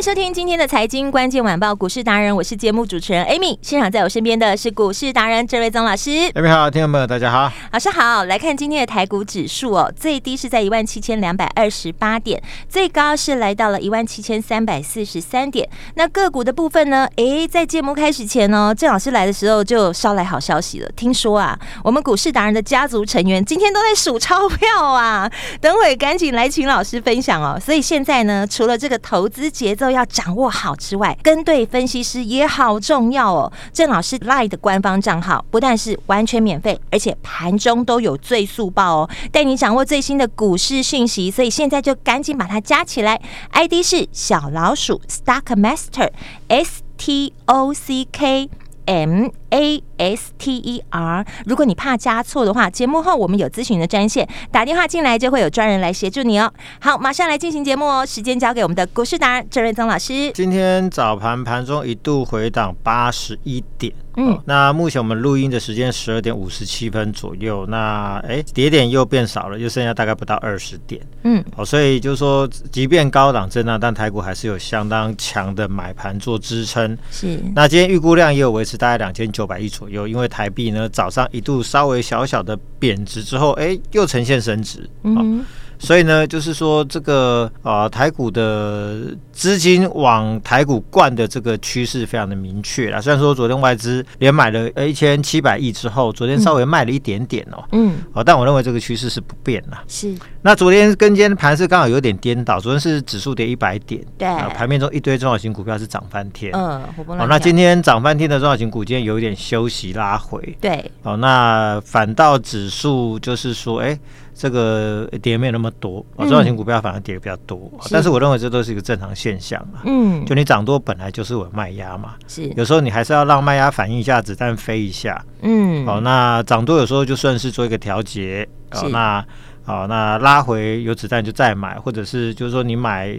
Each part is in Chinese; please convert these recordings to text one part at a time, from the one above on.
迎收听今天的财经关键晚报股市达人，我是节目主持人 Amy。现场在我身边的是股市达人郑瑞宗老师。Amy 好，听众朋友大家好，老师好。来看今天的台股指数哦，最低是在一万七千两百二十八点，最高是来到了一万七千三百四十三点。那个股的部分呢？诶，在节目开始前呢，郑老师来的时候就捎来好消息了。听说啊，我们股市达人的家族成员今天都在数钞票啊。等会赶紧来请老师分享哦。所以现在呢，除了这个投资节奏要掌握好之外，跟对分析师也好重要哦。郑老师 Lie 的官方账号不但是完全免费，而且盘中都有最速报哦，带你掌握最新的股市讯息。所以现在就赶紧把它加起来，ID 是小老鼠 Stock Master S T O C K M A S T E R。如果你怕加错的话，节目后我们有咨询的专线，打电话进来就会有专人来协助你哦。好，马上来进行节目哦。时间交给我们的股市达人郑瑞宗老师。今天早盘盘中一度回档八十一点。嗯，那目前我们录音的时间十二点五十七分左右，那哎，跌点又变少了，又剩下大概不到二十点。嗯，好，所以就是说，即便高档震荡，但台股还是有相当强的买盘做支撑。是，那今天预估量也有维持大概两千九百亿左右，因为台币呢早上一度稍微小小的贬值之后，哎，又呈现升值。嗯。所以呢，就是说这个呃台股的资金往台股灌的这个趋势非常的明确啦。虽然说昨天外资连买了呃一千七百亿之后，昨天稍微卖了一点点哦，嗯，哦，但我认为这个趋势是不变的。是。那昨天跟今天盘是刚好有点颠倒，昨天是指数跌一百点，对，盘面中一堆中小型股票是涨翻天，嗯，哦，那今天涨翻天的中小型股今天有一点休息拉回，对，哦，那反倒指数就是说，哎。这个跌没有那么多，啊，中小型股票反而跌的比较多，嗯，但是我认为这都是一个正常现象啊。嗯，就你涨多本来就是有卖压嘛，是。有时候你还是要让卖压反应一下，子弹飞一下。嗯，好，那涨多有时候就算是做一个调节，哦，那好，那拉回有子弹就再买，或者是就是说你买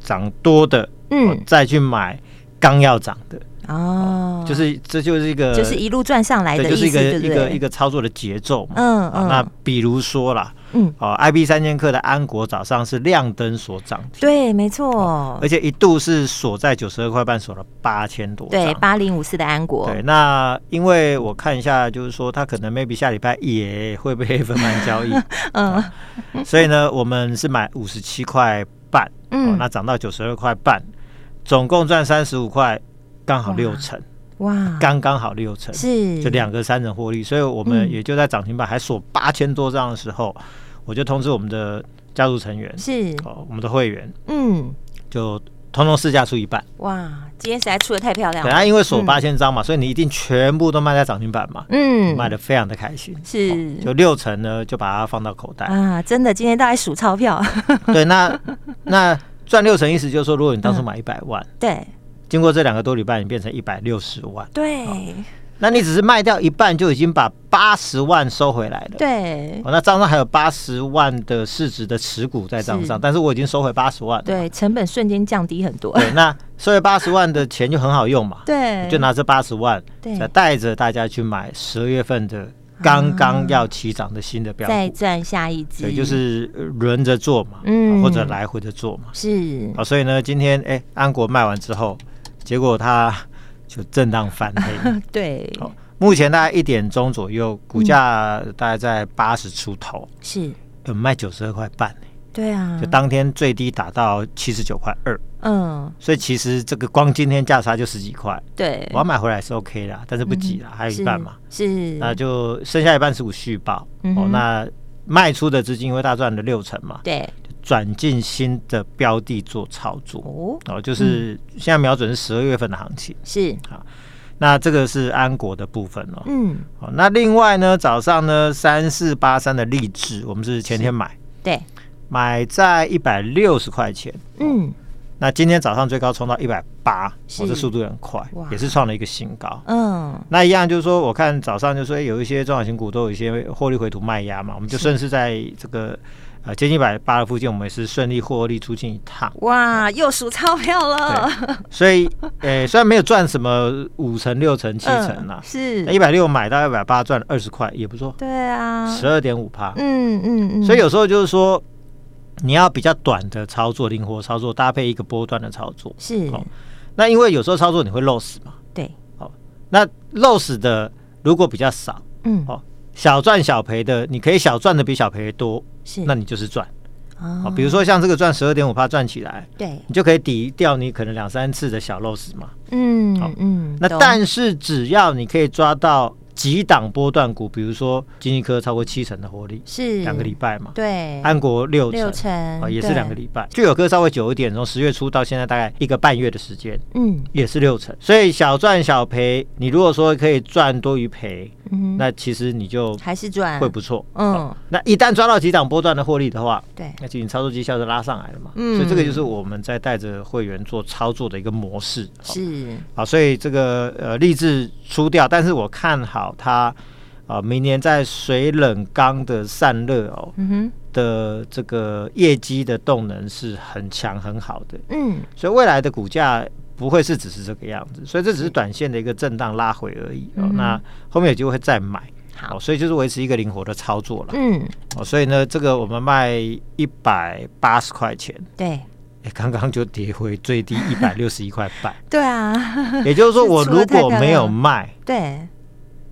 涨多的，嗯，再去买刚要涨的。哦，就是这就是一个，就是一路赚上来的，就是一个一个一个操作的节奏嘛。嗯嗯。那比如说啦，嗯，哦，I B 三千克的安国早上是亮灯所涨停，对，没错，而且一度是锁在九十二块半，锁了八千多。对，八零五四的安国。对，那因为我看一下，就是说它可能 maybe 下礼拜也会被 分盘交易，嗯，所以呢，我们是买五十七块半，嗯，那涨到九十二块半，总共赚三十五块。刚好六成，哇，刚刚好六成，是。就两个三成获利，所以我们也就在涨停板还锁八千多张的时候，嗯，我就通知我们的家族成员，是。哦，我们的会员，嗯，就通通试价出一半，哇，今天实在出的太漂亮了，对啊，因为锁八千张嘛，嗯，所以你一定全部都卖在涨停板嘛，嗯，卖的非常的开心，是，哦，就六成呢就把它放到口袋。啊，真的今天都在数钞票，对，那那赚六成意思就是说，如果你当初买一百万，嗯，对。经过这两个多礼拜，你变成一百六十万。对、哦，那你只是卖掉一半，就已经把八十万收回来了。对，哦、那账上还有八十万的市值的持股在账上，但是我已经收回八十万了。对，成本瞬间降低很多。对，那收回八十万的钱就很好用嘛。对，就拿这八十万，再带着大家去买十二月份的刚刚要起涨的新的标的，再赚下一支。对，就是轮着做嘛，嗯，或者来回的做嘛。是啊、哦，所以呢，今天哎，安国卖完之后。结果它就震荡翻黑，对。哦，目前大概一点钟左右，股价大概在八十出头，是，有卖九十二块半，对啊，就当天最低打到七十九块二，嗯，所以其实这个光今天价差就十几块，对，我要买回来是 OK 啦，但是不急啦，嗯、还有一半嘛，是，那就剩下一半是我续报，哦，那卖出的资金因为大赚了六成嘛，对。转进新的标的做操作。哦，哦，就是现在瞄准是十二月份的行情，是。好，那这个是安国的部分哦，嗯，好，那另外呢，早上呢三四八三的力智，我们是前天买，对，买在一百六十块钱，嗯，那今天早上最高冲到一百八，是。哦，这速度很快，也是创了一个新高，嗯，那一样就是说，我看早上就说有一些中小型股都有一些获利回吐卖压嘛，我们就顺势在这个。呃，接近一百八的附近，我们也是顺利获利出境一趟。哇，又数钞票了。所以，呃，虽然没有赚什么五成、六成、七成啦，嗯、是一百六买到一百八，赚二十块也不错。对啊，十二点五趴。嗯嗯嗯。所以有时候就是说，你要比较短的操作，灵活操作，搭配一个波段的操作。是。哦、那因为有时候操作你会漏死嘛。对。好、哦，那漏死的如果比较少，嗯，哦。小赚小赔的，你可以小赚的比小赔多，是，那你就是赚。哦，比如说像这个赚十二点五趴赚起来，对，你就可以抵掉你可能两三次的小漏死嘛。嗯，好，嗯，那但是只要你可以抓到。几档波段股，比如说金济科超过七成的获利，是两个礼拜嘛？对，安国六六成啊，也是两个礼拜。聚友科稍微久一点，从十月初到现在大概一个半月的时间，嗯，也是六成。所以小赚小赔，你如果说可以赚多于赔，嗯，那其实你就还是赚。会不错。嗯，那一旦抓到几档波段的获利的话，对，那其实你操作绩效就拉上来了嘛。嗯，所以这个就是我们在带着会员做操作的一个模式。是。啊，所以这个呃，励志出掉，但是我看好它。啊，明年在水冷缸的散热哦，嗯哼，的这个业绩的动能是很强很好的，嗯，所以未来的股价不会是只是这个样子，所以这只是短线的一个震荡拉回而已哦。那后面有机会会再买，好，所以就是维持一个灵活的操作了，嗯，哦，所以呢，这个我们卖一百八十块钱，对，哎，刚刚就跌回最低一百六十一块半，对啊，也就是说我如果没有卖，对。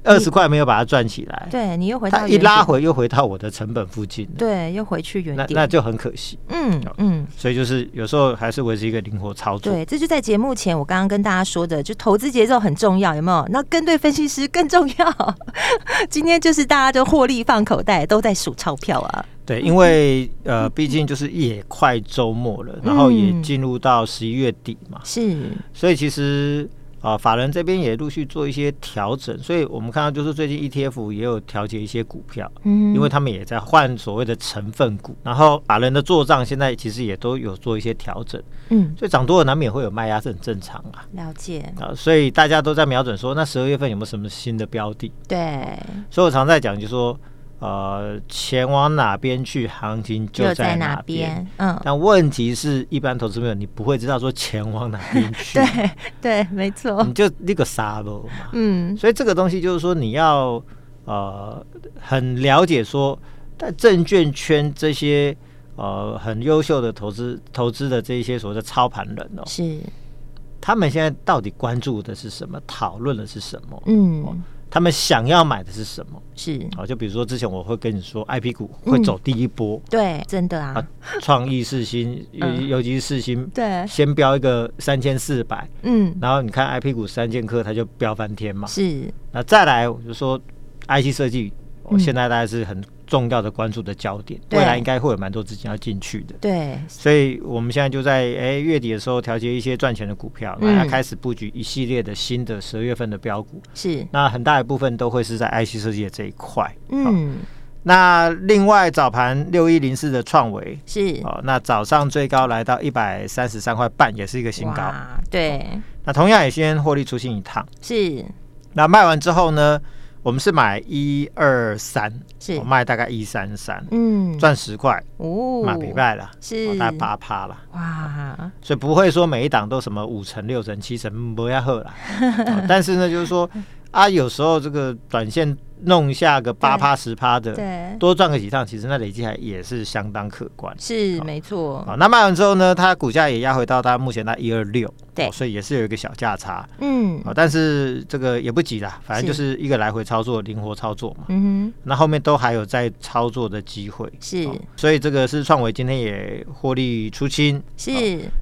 二十块没有把它赚起来，对你又回到它一拉回又回到我的成本附近，对，又回去原点，那那就很可惜。嗯嗯，所以就是有时候还是维持一个灵活操作。对，这就在节目前我刚刚跟大家说的，就投资节奏很重要，有没有？那跟对分析师更重要。今天就是大家都获利放口袋，都在数钞票啊。对，因为呃，毕竟就是也快周末了，然后也进入到十一月底嘛，是，所以其实。啊，法人这边也陆续做一些调整，所以我们看到就是最近 ETF 也有调节一些股票，嗯，因为他们也在换所谓的成分股，然后法人的做账现在其实也都有做一些调整，嗯，所以涨多了难免会有卖压，是很正常啊。了解啊，所以大家都在瞄准说，那十二月份有没有什么新的标的？对，所以我常在讲，就是说。呃，钱往哪边去，行情就在哪边。嗯，但问题是一般投资朋友，你不会知道说钱往哪边去。对对，没错。你就那个沙漏嘛。嗯，所以这个东西就是说，你要呃很了解说，在证券圈这些呃很优秀的投资投资的这一些所谓的操盘人哦，是他们现在到底关注的是什么，讨论的是什么？嗯。哦他们想要买的是什么？是。啊，就比如说之前我会跟你说，IP 股会走第一波，嗯、对，真的啊，创意四星，尤尤其是四星，对，先标一个三千四百，嗯，然后你看 IP 股三剑客，它就飙翻天嘛，是，那再来我就说 IC 设计，我现在大概是很。重要的关注的焦点，未来应该会有蛮多资金要进去的。对，所以我们现在就在哎月底的时候调节一些赚钱的股票，然后开始布局一系列的新的十二月份的标股。是，那很大一部分都会是在 IC 设计的这一块。嗯，那另外早盘六一零四的创维是哦，那早上最高来到一百三十三块半，也是一个新高。对，那同样也先获利出清一趟。是，那卖完之后呢？我们是买一二三，是。我卖大概一三三，嗯，赚十块哦，买礼拜了，是。大概八趴了，哇，所以不会说每一档都什么五成、六成、七成不要喝了，但是呢，就是说啊，有时候这个短线。弄下个八趴十趴的，对，多赚个几趟，其实那累积还也是相当可观。是没错。好，那卖完之后呢，它股价也压回到它目前那一二六，对，所以也是有一个小价差。嗯，啊，但是这个也不急啦，反正就是一个来回操作，灵活操作嘛。嗯哼，那后面都还有在操作的机会。是，所以这个是创维今天也获利出清，是，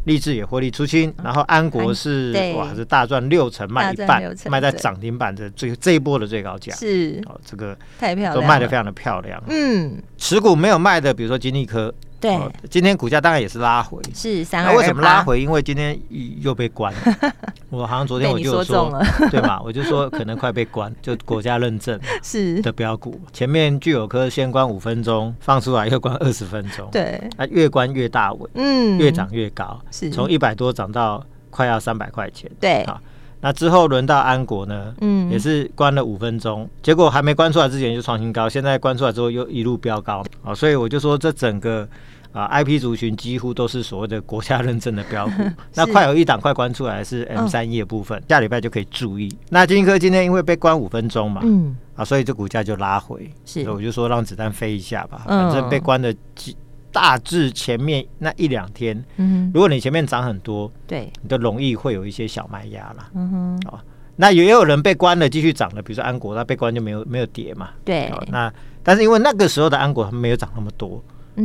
立志也获利出清，然后安国是哇是大赚六成，卖一半，卖在涨停板的最这一波的最高价。是，哦，这个。太漂亮，都卖的非常的漂亮。嗯，持股没有卖的，比如说金利科，对，哦，今天股价当然也是拉回，是三那为什么拉回？因为今天又被关了。我好像昨天我就说，说了对吧？我就说可能快被关，就国家认证 是的标股。前面具有科先关五分钟，放出来又关二十分钟，对，它越关越大尾，嗯，越涨越高，是从一百多涨到快要三百块钱，对啊。那之后轮到安国呢，嗯，也是关了五分钟，结果还没关出来之前就创新高，现在关出来之后又一路飙高，啊，所以我就说这整个。啊，I P 族群几乎都是所谓的国家认证的标股。那快有一档快关出来是 M 三一的部分，哦、下礼拜就可以注意。那金科今天因为被关五分钟嘛，嗯，啊，所以这股价就拉回。是，所以我就说让子弹飞一下吧，反正被关的几大致前面那一两天，嗯，如果你前面涨很多，对，你都容易会有一些小卖压了。嗯哼，哦，那也有人被关了继续涨了，比如说安国，它被关就没有没有跌嘛。对，那但是因为那个时候的安国它没有涨那么多。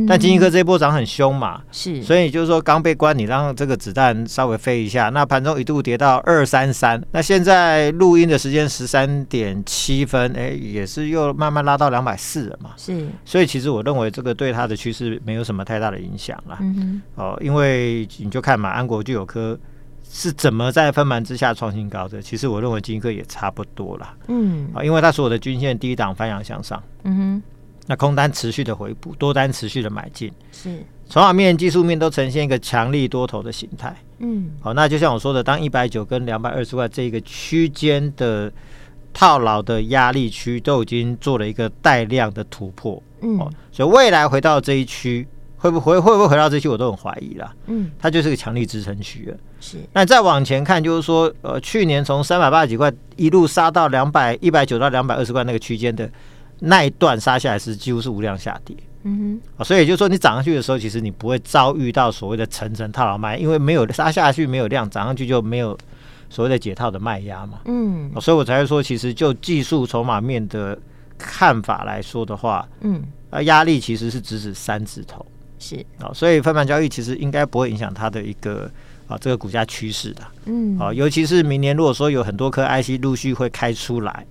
但金一科这一波涨很凶嘛，是，所以就是说刚被关，你让这个子弹稍微飞一下，那盘中一度跌到二三三，那现在录音的时间十三点七分，哎，也是又慢慢拉到两百四了嘛，是，所以其实我认为这个对它的趋势没有什么太大的影响啦，嗯，哦，因为你就看嘛，安国就有科是怎么在分盘之下创新高的，其实我认为金一科也差不多啦，嗯，啊，因为它所有的均线低档翻扬向上，嗯哼。那空单持续的回补，多单持续的买进，是筹码面、技术面都呈现一个强力多头的形态。嗯，好，那就像我说的，当一百九跟两百二十块这个区间的套牢的压力区都已经做了一个带量的突破，嗯，所以未来回到这一区，会不会会不会回到这一区，我都很怀疑啦。嗯，它就是个强力支撑区了。是，那再往前看，就是说，呃，去年从三百八十几块一路杀到两百一百九到两百二十块那个区间的。那一段杀下来是几乎是无量下跌，嗯哼，所以也就是说你涨上去的时候，其实你不会遭遇到所谓的层层套牢卖，因为没有杀下去没有量，涨上去就没有所谓的解套的卖压嘛，嗯，所以我才会说，其实就技术筹码面的看法来说的话，嗯，啊，压力其实是直指三字头，是。啊，所以分盘交易其实应该不会影响它的一个啊这个股价趋势的，嗯，啊，尤其是明年如果说有很多颗 IC 陆续会开出来。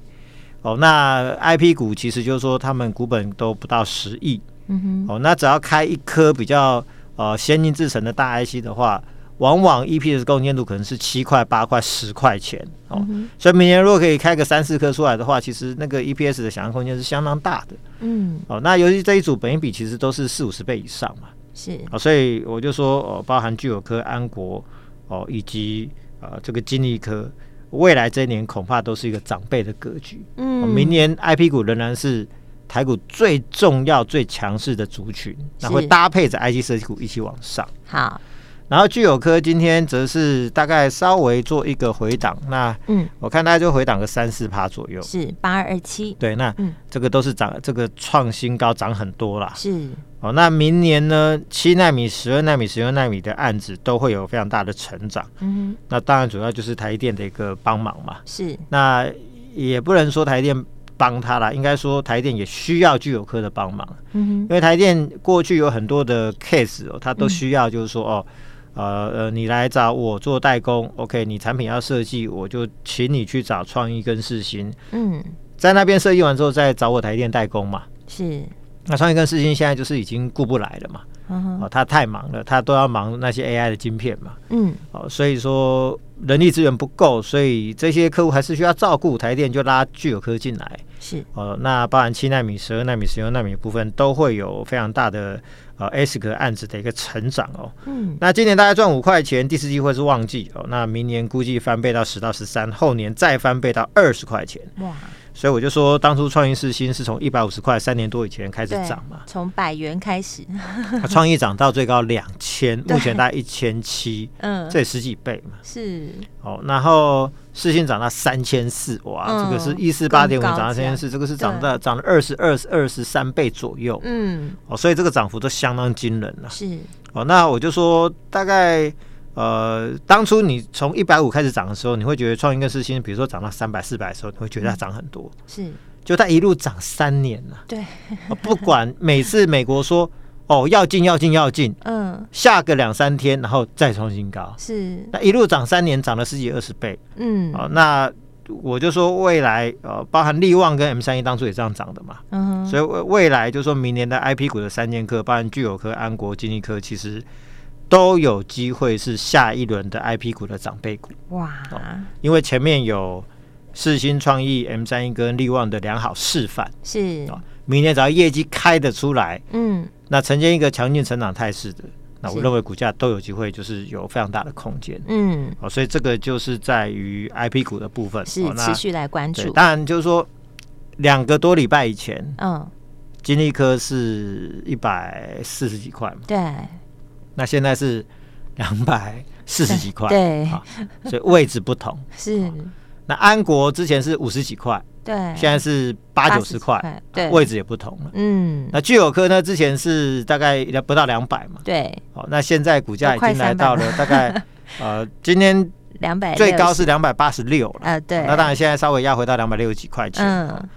哦，那 I P 股其实就是说，他们股本都不到十亿。嗯哼。哦，那只要开一颗比较呃先进制成的大 I C 的话，往往 E P S 贡献度可能是七块、八块、十块钱。哦，嗯、所以明年如果可以开个三四颗出来的话，其实那个 E P S 的想象空间是相当大的。嗯。哦，那尤其这一组本益比其实都是四五十倍以上嘛。是。哦，所以我就说，哦，包含聚友科、安国，哦，以及呃这个金利科。未来这一年恐怕都是一个长辈的格局。嗯，明年 I P 股仍然是台股最重要、最强势的族群，那会搭配着 I T 设计股一起往上。好，然后聚友科今天则是大概稍微做一个回档，那嗯，我看大概就回档个三四趴左右，是八二二七。对，那这个都是涨，这个创新高涨很多啦。是。哦，那明年呢？七纳米、十二纳米、十六纳米的案子都会有非常大的成长。嗯，那当然主要就是台电的一个帮忙嘛。是，那也不能说台电帮他啦，应该说台电也需要聚友科的帮忙。嗯哼，因为台电过去有很多的 case 哦，它都需要就是说哦，呃呃，你来找我做代工，OK，你产品要设计，我就请你去找创意跟世新。嗯，在那边设计完之后，再找我台电代工嘛。是。那创意跟世芯现在就是已经顾不来了嘛，哦，他太忙了，他都要忙那些 AI 的晶片嘛，嗯，哦，所以说人力资源不够，所以这些客户还是需要照顾，台电就拉具有科进来，是，哦，那包含七纳米、十二纳米、十六纳米部分都会有非常大的呃 ASIC 案子的一个成长哦，嗯，那今年大概赚五块钱，第四季会是旺季哦，那明年估计翻倍到十到十三，后年再翻倍到二十块钱，哇。所以我就说，当初创意世芯是从一百五十块三年多以前开始涨嘛，从百元开始，创意涨到最高两千，目前大概一千七，嗯，这也十几倍嘛。是，哦，然后世芯涨到三千四，哇，嗯、这个是一四八点五涨到三千四，这个是涨到涨了二十二二十三倍左右，嗯，哦，所以这个涨幅都相当惊人了。是，哦，那我就说大概。呃，当初你从一百五开始涨的时候，你会觉得创意跟世芯，比如说涨到三百、四百的时候，你会觉得它涨很多。是，就它一路涨三年了。对，不管每次美国说哦要进要进要进，嗯，下个两三天，然后再创新高。是，那一路涨三年，涨了十几二十倍。嗯，哦，那我就说未来呃，包含力旺跟 M 三一当初也这样涨的嘛，嗯，所以未未来就说明年的 I P 股的三剑客，包含聚友科、安国、金丽科，其实都有机会是下一轮的 I P 股的长辈股。哇、哦，因为前面有世新创意、M 三一跟力旺的良好示范，是、哦，明年只要业绩开得出来，嗯，那呈现一个强劲成长态势的。那我认为股价都有机会，就是有非常大的空间。嗯，哦，所以这个就是在于 IP 股的部分，是持续来关注。当然，就是说两个多礼拜以前，嗯，金利科是一百四十几块嘛，对。那现在是两百四十几块，对，所以位置不同。是。那安国之前是五十几块。对，现在是八九十块，对，位置也不同了。嗯，那聚友科呢？之前是大概不到两百嘛。对，好，那现在股价已经来到了大概 呃，今天两百最高是两百八十六了。呃，对。那当然现在稍微压回到两百六十几块钱。嗯。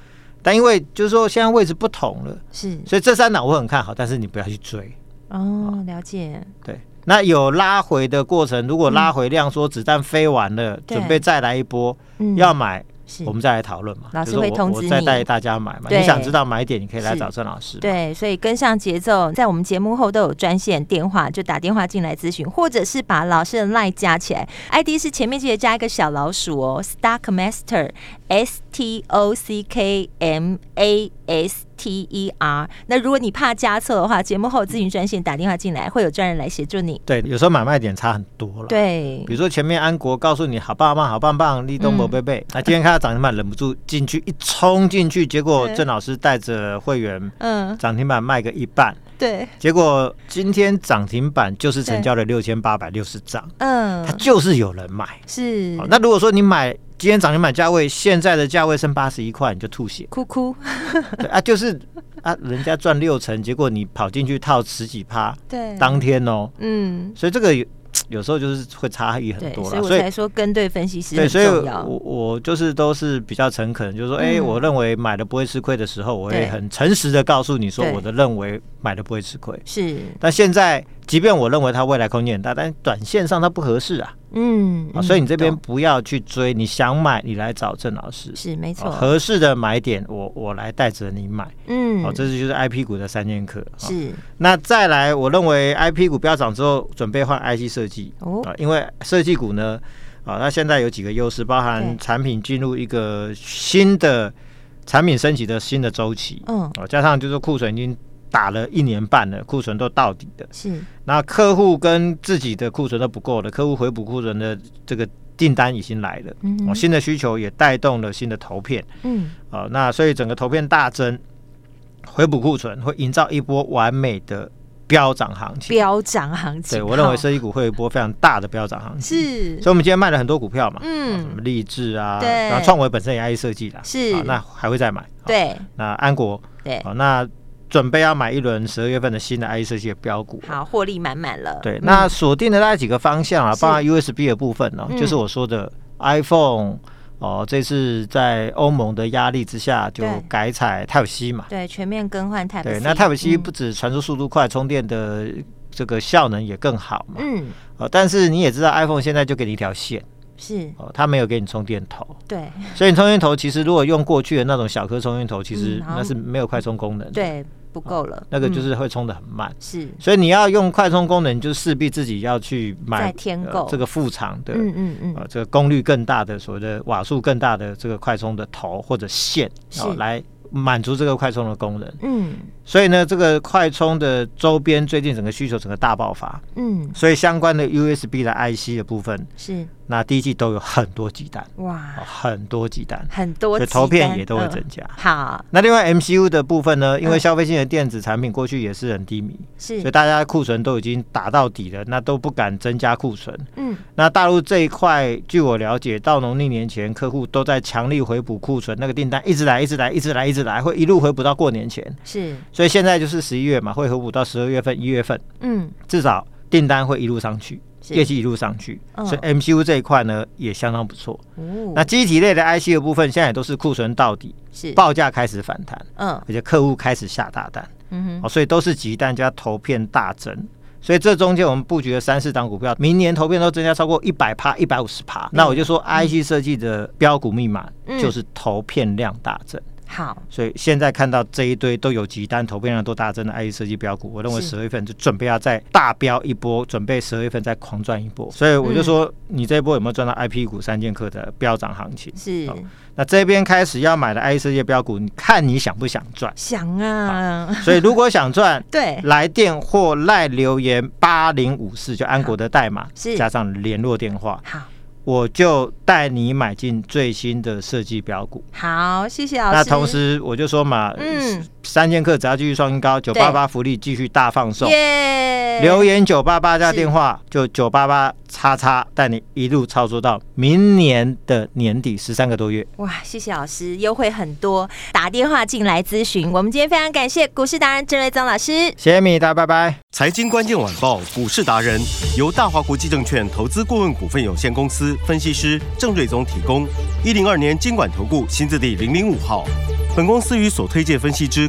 但因为就是说现在位置不同了，是，所以这三档我很看好，但是你不要去追。哦，了解。对，那有拉回的过程，如果拉回量说子弹飞完了，准备再来一波，要买。我们再来讨论嘛，老师会通知你，我再带大家买嘛。你想知道买点，你可以来找郑老师。对，所以跟上节奏，在我们节目后都有专线电话，就打电话进来咨询，或者是把老师的 LINE 加起来，ID 是前面记得加一个小老鼠哦，Stock Master S T O C K M A S。T E R，那如果你怕加错的话，节目后咨询专线打电话进来，会有专人来协助你。对，有时候买卖点差很多了。对，比如说前面安国告诉你好棒棒、好棒棒，立东博贝贝，那今天看到涨停板，忍不住进去一冲进去，结果郑老师带着会员，嗯，涨停板卖个一半，对，结果今天涨停板就是成交了六千八百六十张，嗯，它就是有人买，是。那如果说你买。今天涨停板价位，现在的价位剩八十一块，你就吐血，哭哭。对啊，就是啊，人家赚六成，结果你跑进去套十几趴，对，当天哦，嗯，所以这个有 有时候就是会差异很多了，所以我才说跟对分析师。对，所以我我就是都是比较诚恳，就是说，哎，我认为买的不会吃亏的时候，我会很诚实的告诉你说，我的认为买的不会吃亏。是，但现在。即便我认为它未来空间很大，但短线上它不合适啊。嗯，啊，所以你这边不要去追，你想买你来找郑老师是没错。合适的买点我我来带着你买。嗯，好，这是就是 I P 股的三剑客。是，那再来，我认为 I P 股飙涨之后，准备换 I C 设计哦，因为设计股呢，啊，它现在有几个优势，包含产品进入一个新的产品升级的新的周期，嗯，啊，加上就是库存已经。打了一年半了，库存都到底的。是，那客户跟自己的库存都不够了，客户回补库存的这个订单已经来了。嗯哼，新的需求也带动了新的投片。嗯，啊，那所以整个投片大增，回补库存会营造一波完美的飙涨行情。飙涨行情，对我认为设计股会有一波非常大的飙涨行情。是，所以我们今天卖了很多股票嘛。嗯，什么立志啊，对，然后创维本身也爱设计的。是，那还会再买。对，那安国。对，好，那。准备要买一轮十二月份的新的 IC 设计的标股，好，获利满满了。对，那锁定的大概几个方向啊，包括 USB 的部分呢，就是我说的 iPhone 哦，这次在欧盟的压力之下就改采 Type C 嘛，对，全面更换 Type C。对，那 Type C 不止传输速度快，充电的这个效能也更好嘛。嗯，哦，但是你也知道 iPhone 现在就给你一条线，是。哦，它没有给你充电头。对，所以你充电头其实如果用过去的那种小颗充电头，其实那是没有快充功能的。对。不够了，那个就是会充的很慢，是，所以你要用快充功能，就势必自己要去买添购。这个副厂的，嗯嗯嗯，啊，这个功率更大的，所谓的瓦数更大的这个快充的头或者线，哦来满足这个快充的功能，嗯，所以呢，这个快充的周边最近整个需求整个大爆发，嗯，所以相关的 USB 的 IC 的部分是。那第一季都有很多鸡蛋。哇，很多鸡蛋，很多，所以投片也都会增加。好，那另外 MCU 的部分呢？因为消费性的电子产品过去也是很低迷，是，所以大家库存都已经打到底了，那都不敢增加库存。嗯，那大陆这一块，据我了解，到农历年前，客户都在强力回补库存，那个订单一直来，一直来，一直来，一直来，会一路回补到过年前。是，所以现在就是十一月嘛，会合补到十二月份、一月份。嗯，至少订单会一路上去。业绩一路上去，所以 MCU 这一块呢也相当不错。那机体类的 IC 的部分，现在也都是库存到底，是报价开始反弹，嗯，而且客户开始下大单，嗯哼，所以都是鸡蛋加投片大增，所以这中间我们布局了三四档股票，明年投片都增加超过一百趴、一百五十趴。那我就说，IC 设计的标股密码就是投片量大增。好，所以现在看到这一堆都有急单，投片量都大增的 IC 设计标股，我认为十二月份就准备要再大飙一波，准备十二月份再狂赚一波。所以我就说，你这一波有没有赚到 IP 股三剑客的飙涨行情？是。那这边开始要买的 IC 设计标股，你看你想不想赚？想啊。所以如果想赚，对，来电或赖留言八零五四，就安国的代码，是加上联络电话。好。我就带你买进最新的设计标股。好，谢谢老师。那同时我就说嘛，嗯，三剑客只要继续创新高，九八八福利继续大放送。耶！留言九八八加电话就九八八叉叉，带你一路操作到明年的年底十三个多月。哇，谢谢老师，优惠很多，打电话进来咨询。我们今天非常感谢股市达人郑瑞宗老师。谢谢米大，拜拜。财经关键晚报股市达人由大华国际证券投资顾问股份有限公司。分析师郑瑞宗提供一零二年经管投顾新字第零零五号。本公司与所推介分析之